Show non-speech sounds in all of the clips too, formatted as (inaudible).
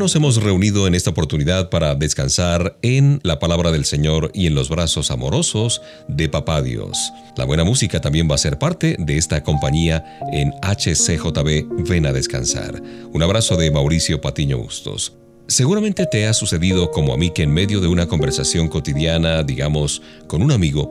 Nos hemos reunido en esta oportunidad para descansar en la palabra del Señor y en los brazos amorosos de Papá Dios. La buena música también va a ser parte de esta compañía en HCJB Ven a descansar. Un abrazo de Mauricio Patiño Bustos. Seguramente te ha sucedido como a mí que en medio de una conversación cotidiana, digamos, con un amigo,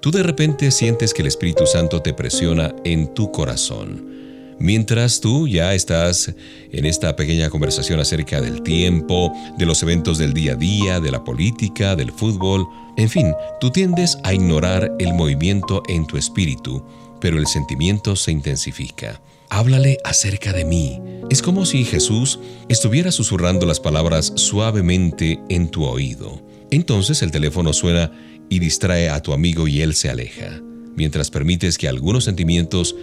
tú de repente sientes que el Espíritu Santo te presiona en tu corazón Mientras tú ya estás en esta pequeña conversación acerca del tiempo, de los eventos del día a día, de la política, del fútbol, en fin, tú tiendes a ignorar el movimiento en tu espíritu, pero el sentimiento se intensifica. Háblale acerca de mí. Es como si Jesús estuviera susurrando las palabras suavemente en tu oído. Entonces el teléfono suena y distrae a tu amigo y él se aleja, mientras permites que algunos sentimientos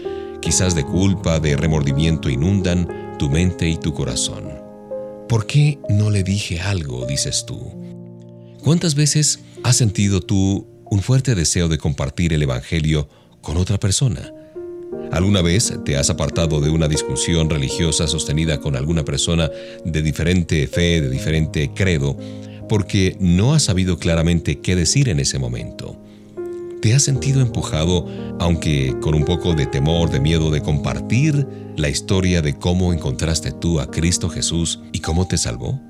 quizás de culpa, de remordimiento inundan tu mente y tu corazón. ¿Por qué no le dije algo? dices tú. ¿Cuántas veces has sentido tú un fuerte deseo de compartir el Evangelio con otra persona? ¿Alguna vez te has apartado de una discusión religiosa sostenida con alguna persona de diferente fe, de diferente credo, porque no has sabido claramente qué decir en ese momento? ¿Te has sentido empujado, aunque con un poco de temor, de miedo, de compartir la historia de cómo encontraste tú a Cristo Jesús y cómo te salvó?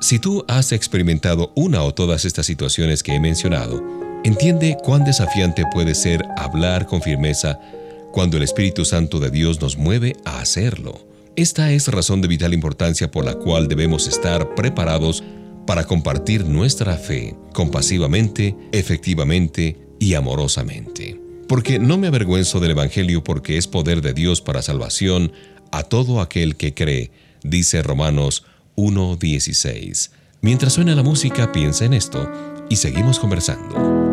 Si tú has experimentado una o todas estas situaciones que he mencionado, entiende cuán desafiante puede ser hablar con firmeza cuando el Espíritu Santo de Dios nos mueve a hacerlo. Esta es razón de vital importancia por la cual debemos estar preparados para compartir nuestra fe compasivamente, efectivamente y amorosamente. Porque no me avergüenzo del Evangelio porque es poder de Dios para salvación a todo aquel que cree, dice Romanos 1.16. Mientras suena la música, piensa en esto y seguimos conversando.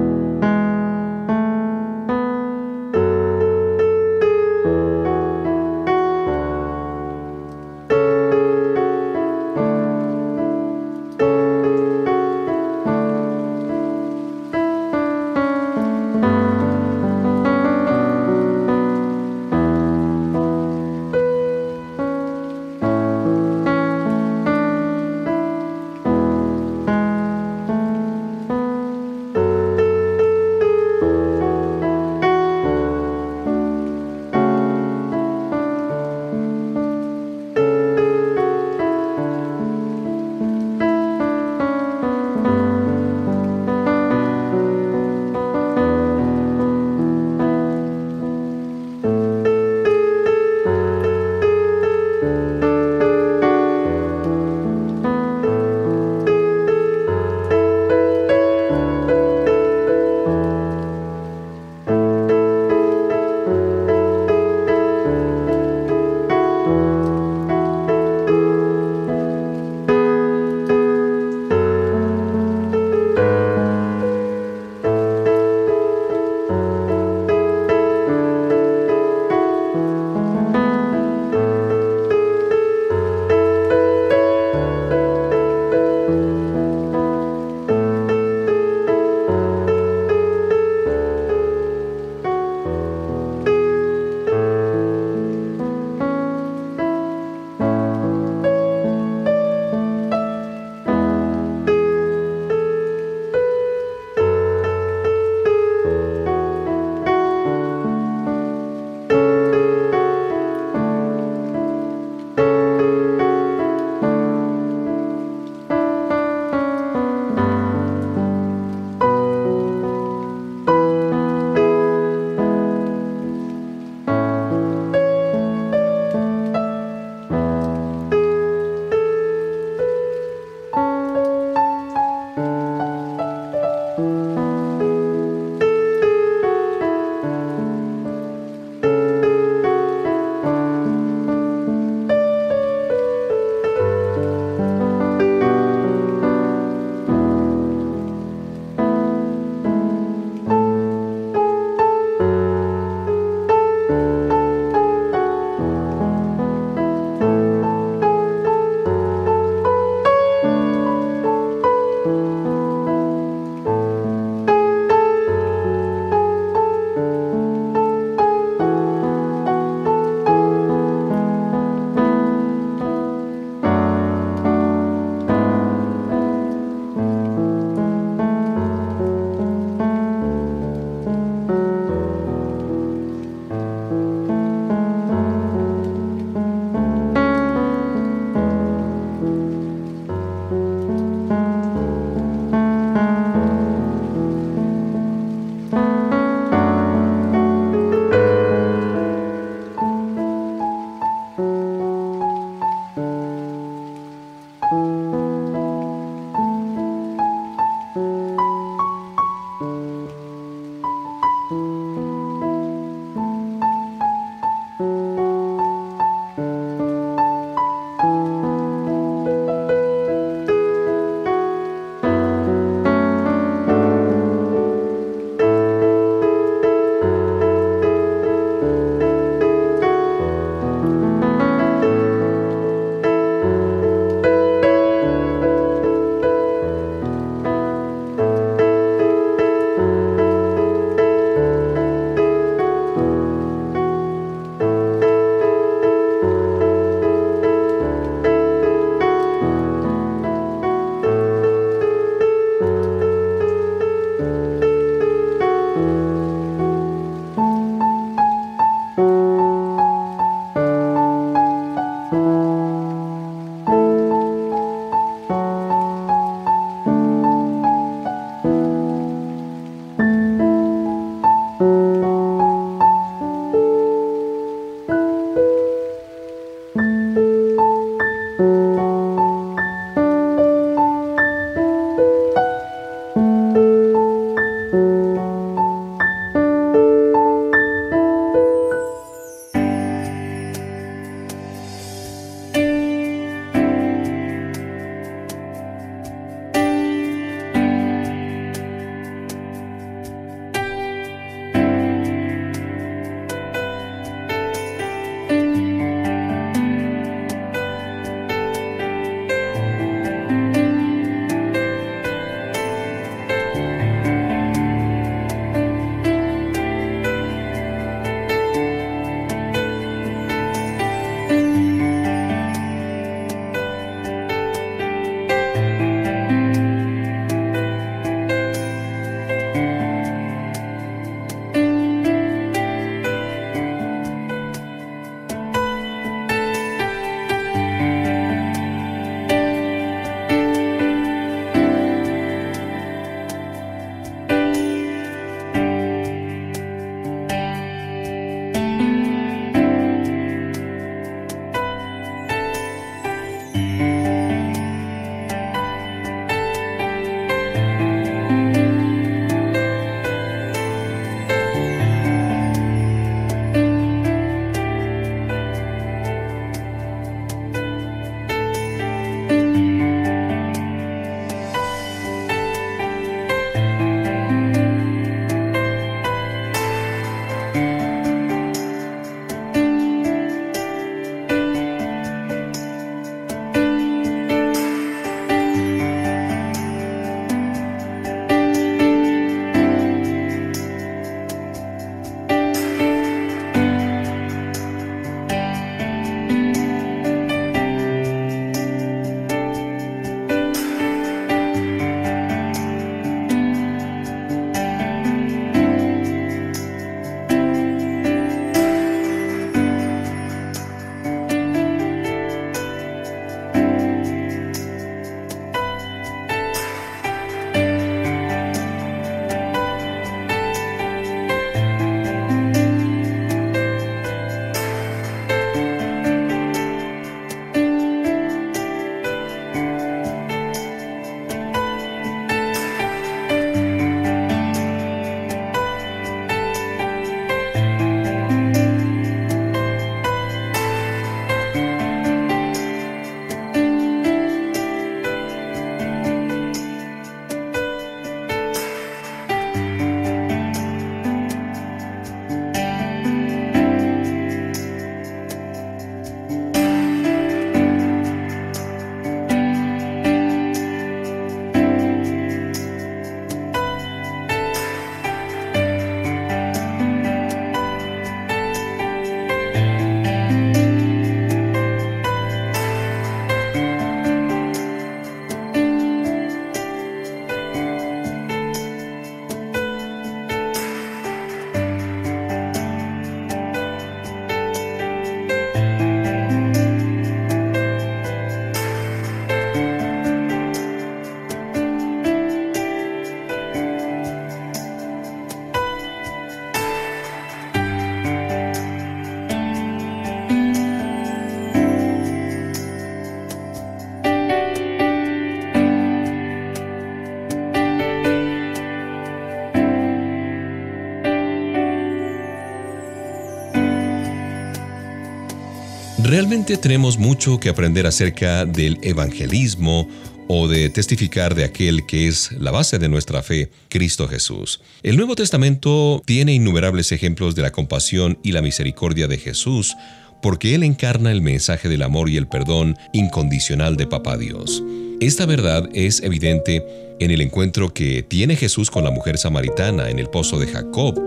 Realmente tenemos mucho que aprender acerca del evangelismo o de testificar de aquel que es la base de nuestra fe, Cristo Jesús. El Nuevo Testamento tiene innumerables ejemplos de la compasión y la misericordia de Jesús, porque Él encarna el mensaje del amor y el perdón incondicional de Papá Dios. Esta verdad es evidente en el encuentro que tiene Jesús con la mujer samaritana en el pozo de Jacob,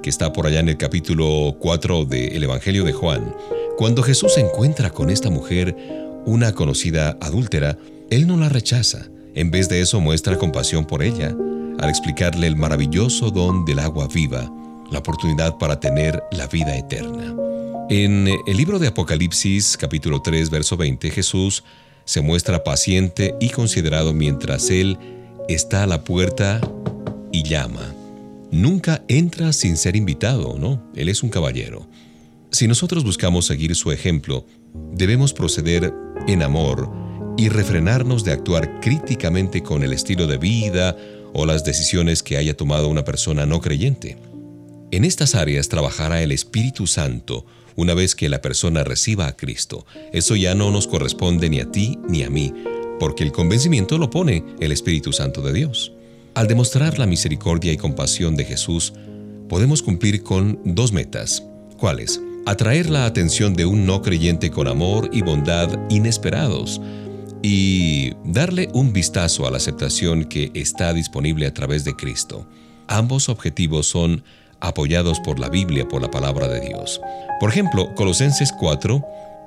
que está por allá en el capítulo 4 del Evangelio de Juan. Cuando Jesús encuentra con esta mujer, una conocida adúltera, Él no la rechaza. En vez de eso muestra compasión por ella, al explicarle el maravilloso don del agua viva, la oportunidad para tener la vida eterna. En el libro de Apocalipsis capítulo 3 verso 20 Jesús se muestra paciente y considerado mientras Él está a la puerta y llama. Nunca entra sin ser invitado, ¿no? Él es un caballero. Si nosotros buscamos seguir su ejemplo, debemos proceder en amor y refrenarnos de actuar críticamente con el estilo de vida o las decisiones que haya tomado una persona no creyente. En estas áreas trabajará el Espíritu Santo una vez que la persona reciba a Cristo. Eso ya no nos corresponde ni a ti ni a mí, porque el convencimiento lo pone el Espíritu Santo de Dios. Al demostrar la misericordia y compasión de Jesús, podemos cumplir con dos metas. ¿Cuáles? Atraer la atención de un no creyente con amor y bondad inesperados y darle un vistazo a la aceptación que está disponible a través de Cristo. Ambos objetivos son apoyados por la Biblia, por la palabra de Dios. Por ejemplo, Colosenses 4,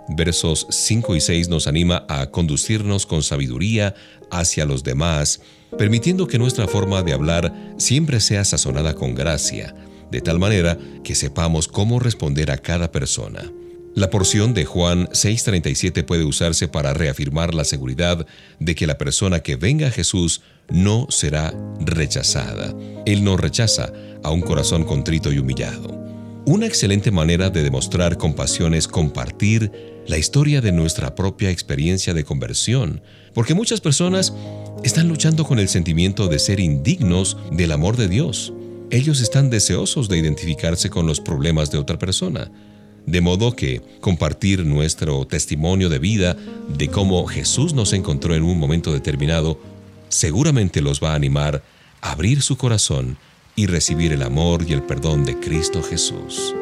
versos 5 y 6 nos anima a conducirnos con sabiduría hacia los demás, permitiendo que nuestra forma de hablar siempre sea sazonada con gracia, de tal manera que sepamos cómo responder a cada persona. La porción de Juan 6:37 puede usarse para reafirmar la seguridad de que la persona que venga a Jesús no será rechazada. Él no rechaza a un corazón contrito y humillado. Una excelente manera de demostrar compasión es compartir la historia de nuestra propia experiencia de conversión, porque muchas personas están luchando con el sentimiento de ser indignos del amor de Dios. Ellos están deseosos de identificarse con los problemas de otra persona. De modo que compartir nuestro testimonio de vida de cómo Jesús nos encontró en un momento determinado seguramente los va a animar a abrir su corazón y recibir el amor y el perdón de Cristo Jesús.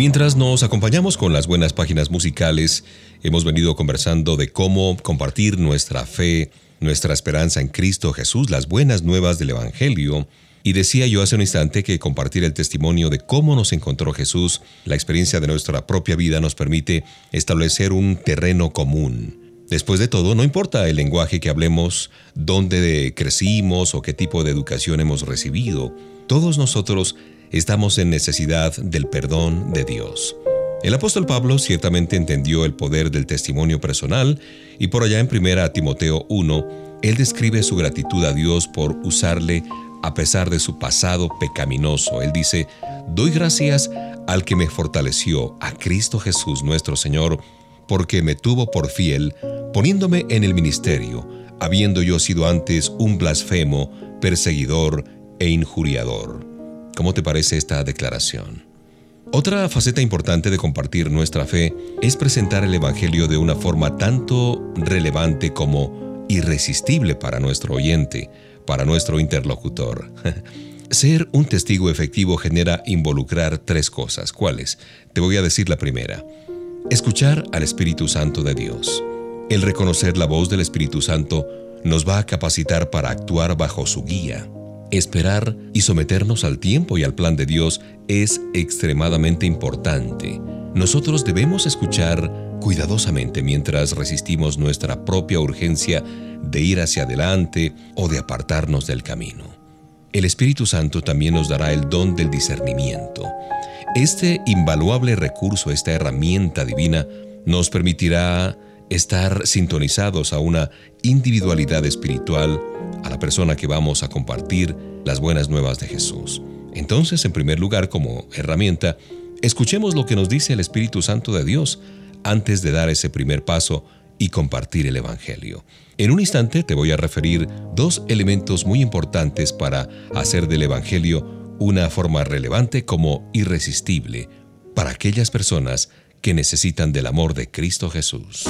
Mientras nos acompañamos con las buenas páginas musicales, hemos venido conversando de cómo compartir nuestra fe, nuestra esperanza en Cristo Jesús, las buenas nuevas del Evangelio. Y decía yo hace un instante que compartir el testimonio de cómo nos encontró Jesús, la experiencia de nuestra propia vida nos permite establecer un terreno común. Después de todo, no importa el lenguaje que hablemos, dónde crecimos o qué tipo de educación hemos recibido, todos nosotros estamos en necesidad del perdón de Dios. El apóstol Pablo ciertamente entendió el poder del testimonio personal y por allá en 1 Timoteo 1, él describe su gratitud a Dios por usarle a pesar de su pasado pecaminoso. Él dice, doy gracias al que me fortaleció, a Cristo Jesús nuestro Señor, porque me tuvo por fiel, poniéndome en el ministerio, habiendo yo sido antes un blasfemo, perseguidor e injuriador. ¿Cómo te parece esta declaración? Otra faceta importante de compartir nuestra fe es presentar el Evangelio de una forma tanto relevante como irresistible para nuestro oyente, para nuestro interlocutor. (laughs) Ser un testigo efectivo genera involucrar tres cosas. ¿Cuáles? Te voy a decir la primera. Escuchar al Espíritu Santo de Dios. El reconocer la voz del Espíritu Santo nos va a capacitar para actuar bajo su guía. Esperar y someternos al tiempo y al plan de Dios es extremadamente importante. Nosotros debemos escuchar cuidadosamente mientras resistimos nuestra propia urgencia de ir hacia adelante o de apartarnos del camino. El Espíritu Santo también nos dará el don del discernimiento. Este invaluable recurso, esta herramienta divina, nos permitirá estar sintonizados a una individualidad espiritual, a la persona que vamos a compartir las buenas nuevas de Jesús. Entonces, en primer lugar, como herramienta, escuchemos lo que nos dice el Espíritu Santo de Dios antes de dar ese primer paso y compartir el Evangelio. En un instante te voy a referir dos elementos muy importantes para hacer del Evangelio una forma relevante como irresistible para aquellas personas que necesitan del amor de Cristo Jesús.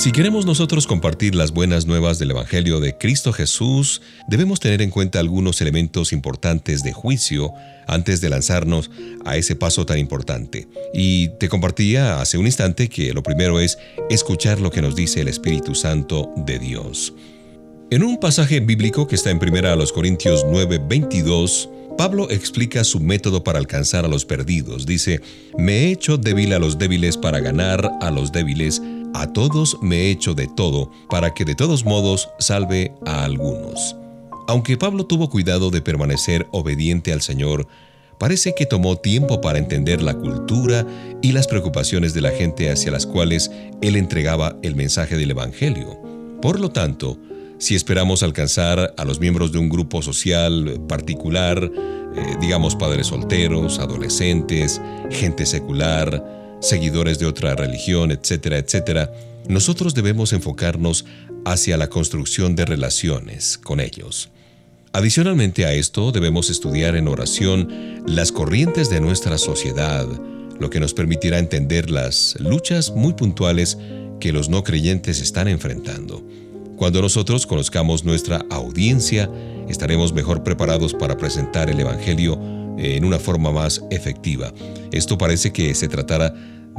Si queremos nosotros compartir las buenas nuevas del Evangelio de Cristo Jesús, debemos tener en cuenta algunos elementos importantes de juicio antes de lanzarnos a ese paso tan importante. Y te compartía hace un instante que lo primero es escuchar lo que nos dice el Espíritu Santo de Dios. En un pasaje bíblico que está en 1 Corintios 9:22, Pablo explica su método para alcanzar a los perdidos. Dice, me he hecho débil a los débiles para ganar a los débiles a todos me he hecho de todo, para que de todos modos salve a algunos. Aunque Pablo tuvo cuidado de permanecer obediente al Señor, parece que tomó tiempo para entender la cultura y las preocupaciones de la gente hacia las cuales él entregaba el mensaje del Evangelio. Por lo tanto, si esperamos alcanzar a los miembros de un grupo social particular, eh, digamos padres solteros, adolescentes, gente secular, seguidores de otra religión, etcétera, etcétera, nosotros debemos enfocarnos hacia la construcción de relaciones con ellos. Adicionalmente a esto, debemos estudiar en oración las corrientes de nuestra sociedad, lo que nos permitirá entender las luchas muy puntuales que los no creyentes están enfrentando. Cuando nosotros conozcamos nuestra audiencia, estaremos mejor preparados para presentar el Evangelio en una forma más efectiva. Esto parece que se tratará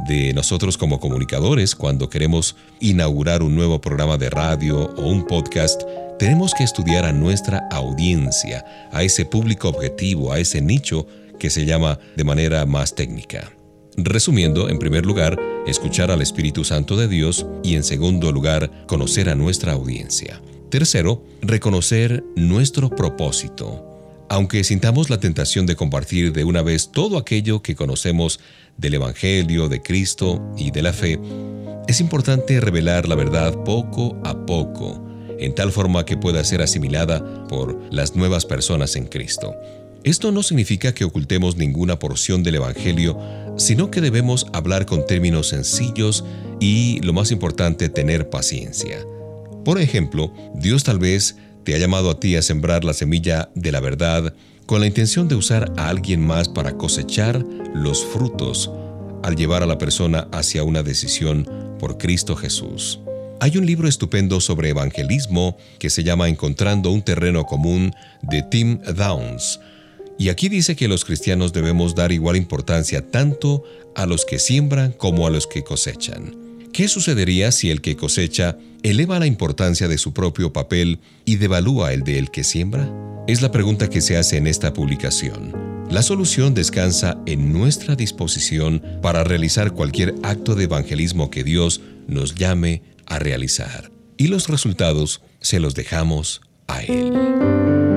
de nosotros como comunicadores cuando queremos inaugurar un nuevo programa de radio o un podcast. Tenemos que estudiar a nuestra audiencia, a ese público objetivo, a ese nicho que se llama de manera más técnica. Resumiendo, en primer lugar, escuchar al Espíritu Santo de Dios y en segundo lugar, conocer a nuestra audiencia. Tercero, reconocer nuestro propósito. Aunque sintamos la tentación de compartir de una vez todo aquello que conocemos del Evangelio, de Cristo y de la fe, es importante revelar la verdad poco a poco, en tal forma que pueda ser asimilada por las nuevas personas en Cristo. Esto no significa que ocultemos ninguna porción del Evangelio, sino que debemos hablar con términos sencillos y, lo más importante, tener paciencia. Por ejemplo, Dios tal vez te ha llamado a ti a sembrar la semilla de la verdad con la intención de usar a alguien más para cosechar los frutos al llevar a la persona hacia una decisión por Cristo Jesús. Hay un libro estupendo sobre evangelismo que se llama Encontrando un terreno común de Tim Downs. Y aquí dice que los cristianos debemos dar igual importancia tanto a los que siembran como a los que cosechan. ¿Qué sucedería si el que cosecha eleva la importancia de su propio papel y devalúa el de el que siembra? Es la pregunta que se hace en esta publicación. La solución descansa en nuestra disposición para realizar cualquier acto de evangelismo que Dios nos llame a realizar. Y los resultados se los dejamos a Él.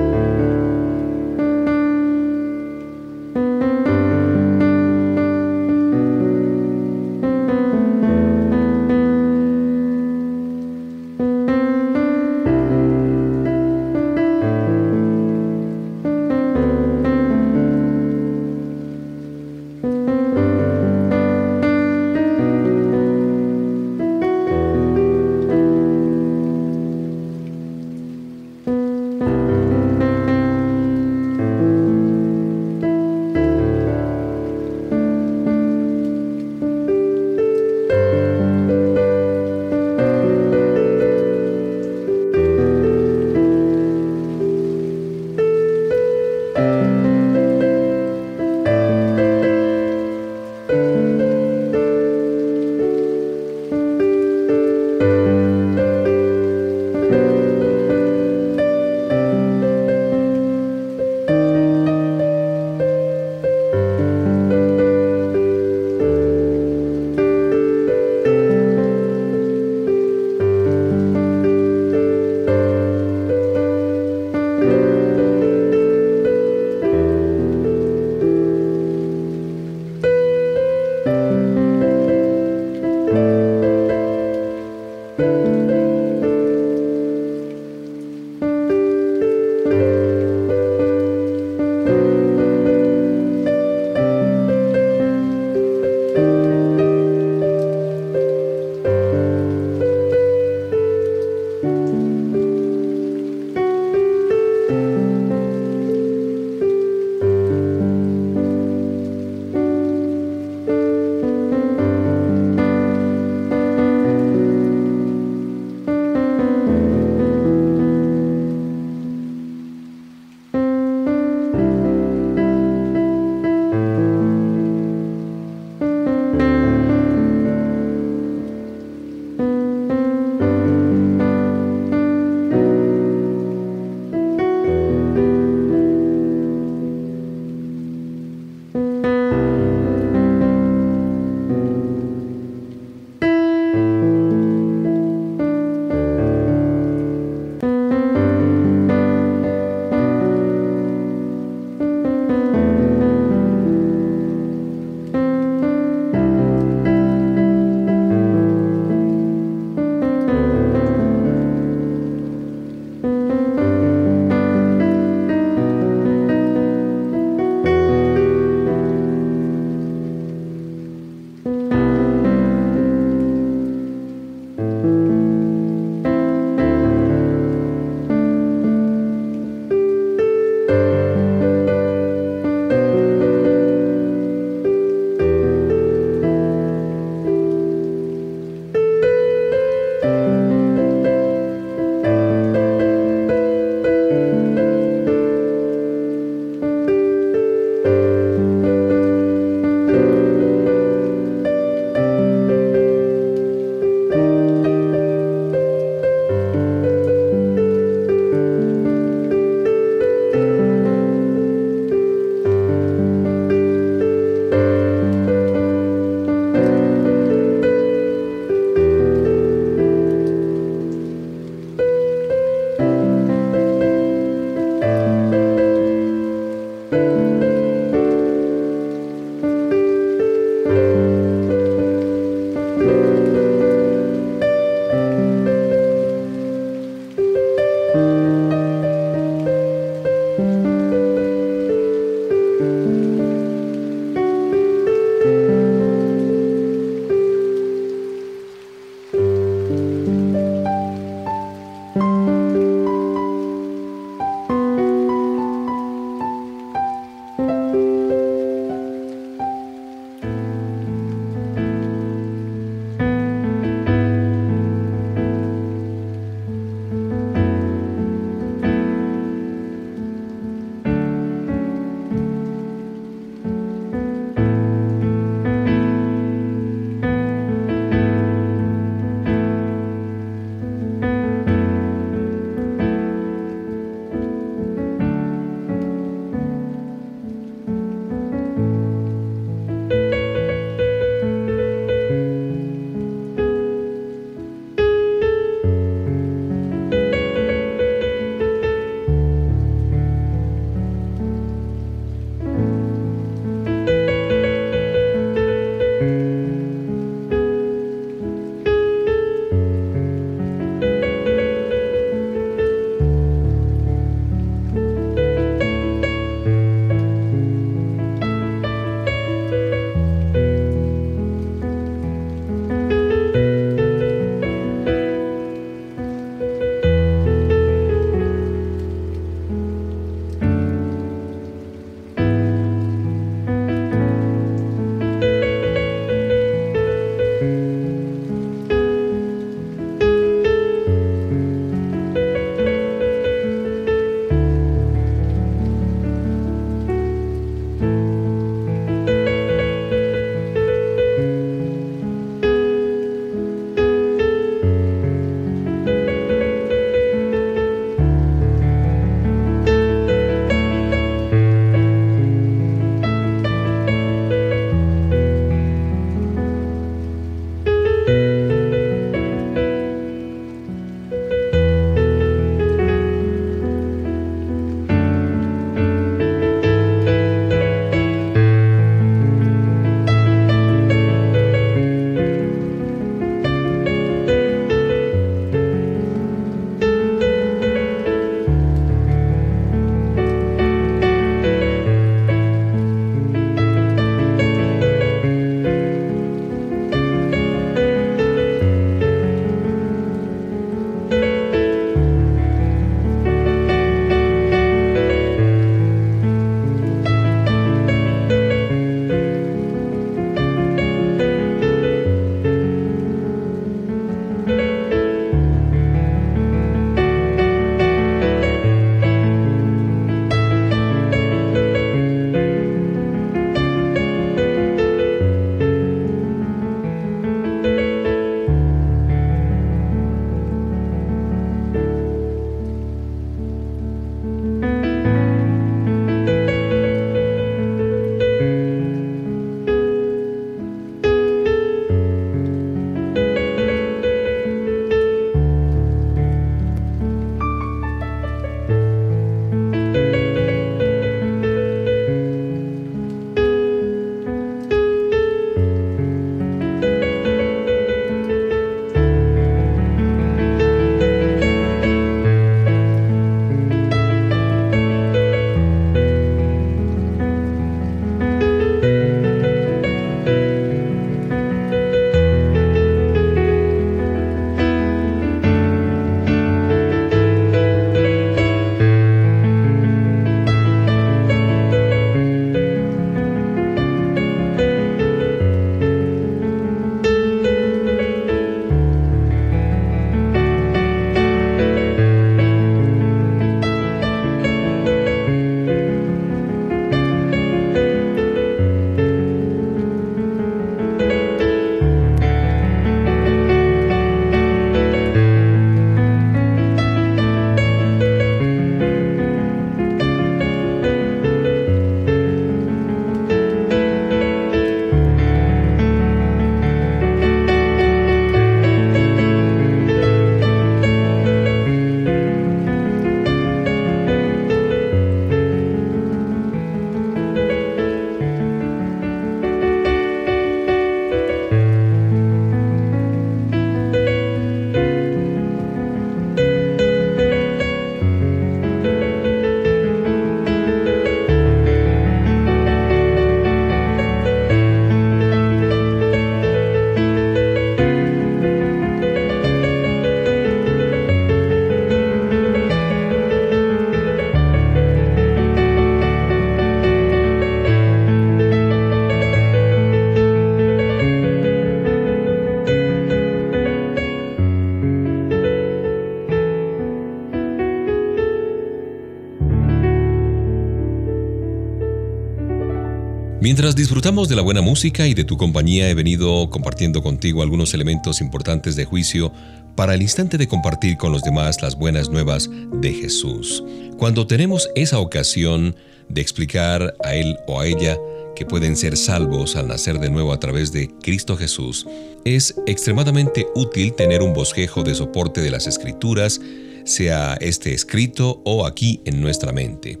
Mientras disfrutamos de la buena música y de tu compañía, he venido compartiendo contigo algunos elementos importantes de juicio para el instante de compartir con los demás las buenas nuevas de Jesús. Cuando tenemos esa ocasión de explicar a él o a ella que pueden ser salvos al nacer de nuevo a través de Cristo Jesús, es extremadamente útil tener un bosquejo de soporte de las escrituras, sea este escrito o aquí en nuestra mente.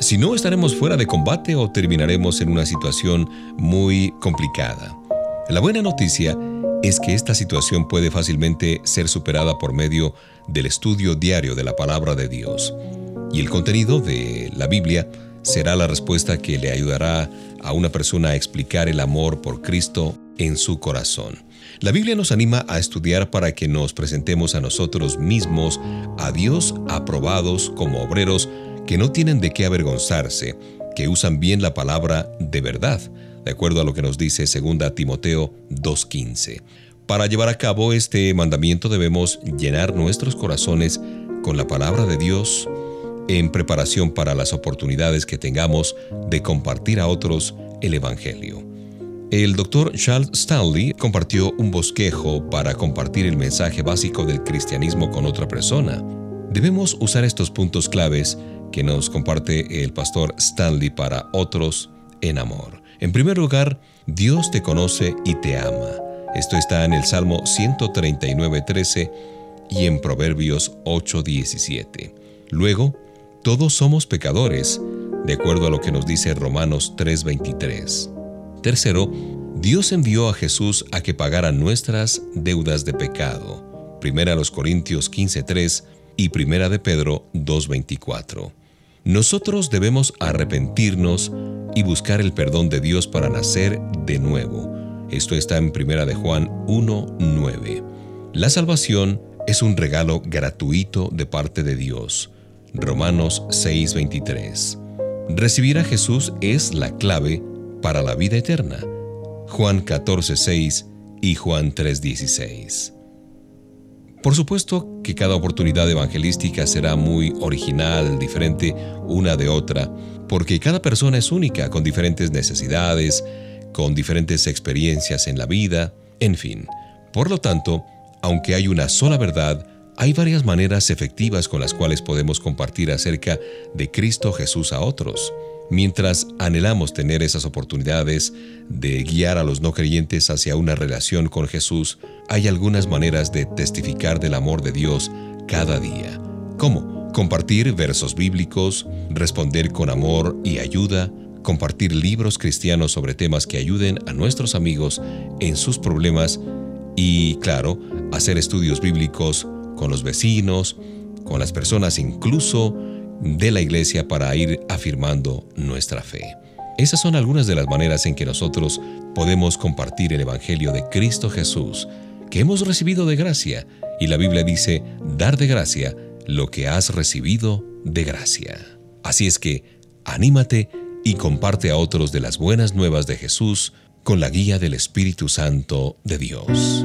Si no, estaremos fuera de combate o terminaremos en una situación muy complicada. La buena noticia es que esta situación puede fácilmente ser superada por medio del estudio diario de la palabra de Dios. Y el contenido de la Biblia será la respuesta que le ayudará a una persona a explicar el amor por Cristo en su corazón. La Biblia nos anima a estudiar para que nos presentemos a nosotros mismos, a Dios aprobados como obreros que no tienen de qué avergonzarse, que usan bien la palabra de verdad, de acuerdo a lo que nos dice 2 Timoteo 2.15. Para llevar a cabo este mandamiento debemos llenar nuestros corazones con la palabra de Dios en preparación para las oportunidades que tengamos de compartir a otros el Evangelio. El doctor Charles Stanley compartió un bosquejo para compartir el mensaje básico del cristianismo con otra persona. Debemos usar estos puntos claves que nos comparte el pastor Stanley para otros en amor. En primer lugar, Dios te conoce y te ama. Esto está en el Salmo 139.13 y en Proverbios 8.17. Luego, todos somos pecadores, de acuerdo a lo que nos dice Romanos 3.23. Tercero, Dios envió a Jesús a que pagara nuestras deudas de pecado. Primera a los Corintios 15.3 y Primera de Pedro 2.24. Nosotros debemos arrepentirnos y buscar el perdón de Dios para nacer de nuevo. Esto está en Primera de Juan 1:9. La salvación es un regalo gratuito de parte de Dios. Romanos 6:23. Recibir a Jesús es la clave para la vida eterna. Juan 14:6 y Juan 3:16. Por supuesto que cada oportunidad evangelística será muy original, diferente una de otra, porque cada persona es única, con diferentes necesidades, con diferentes experiencias en la vida, en fin. Por lo tanto, aunque hay una sola verdad, hay varias maneras efectivas con las cuales podemos compartir acerca de Cristo Jesús a otros. Mientras anhelamos tener esas oportunidades de guiar a los no creyentes hacia una relación con Jesús, hay algunas maneras de testificar del amor de Dios cada día. ¿Cómo? Compartir versos bíblicos, responder con amor y ayuda, compartir libros cristianos sobre temas que ayuden a nuestros amigos en sus problemas y, claro, hacer estudios bíblicos con los vecinos, con las personas incluso de la iglesia para ir afirmando nuestra fe. Esas son algunas de las maneras en que nosotros podemos compartir el Evangelio de Cristo Jesús, que hemos recibido de gracia, y la Biblia dice, dar de gracia lo que has recibido de gracia. Así es que, anímate y comparte a otros de las buenas nuevas de Jesús con la guía del Espíritu Santo de Dios.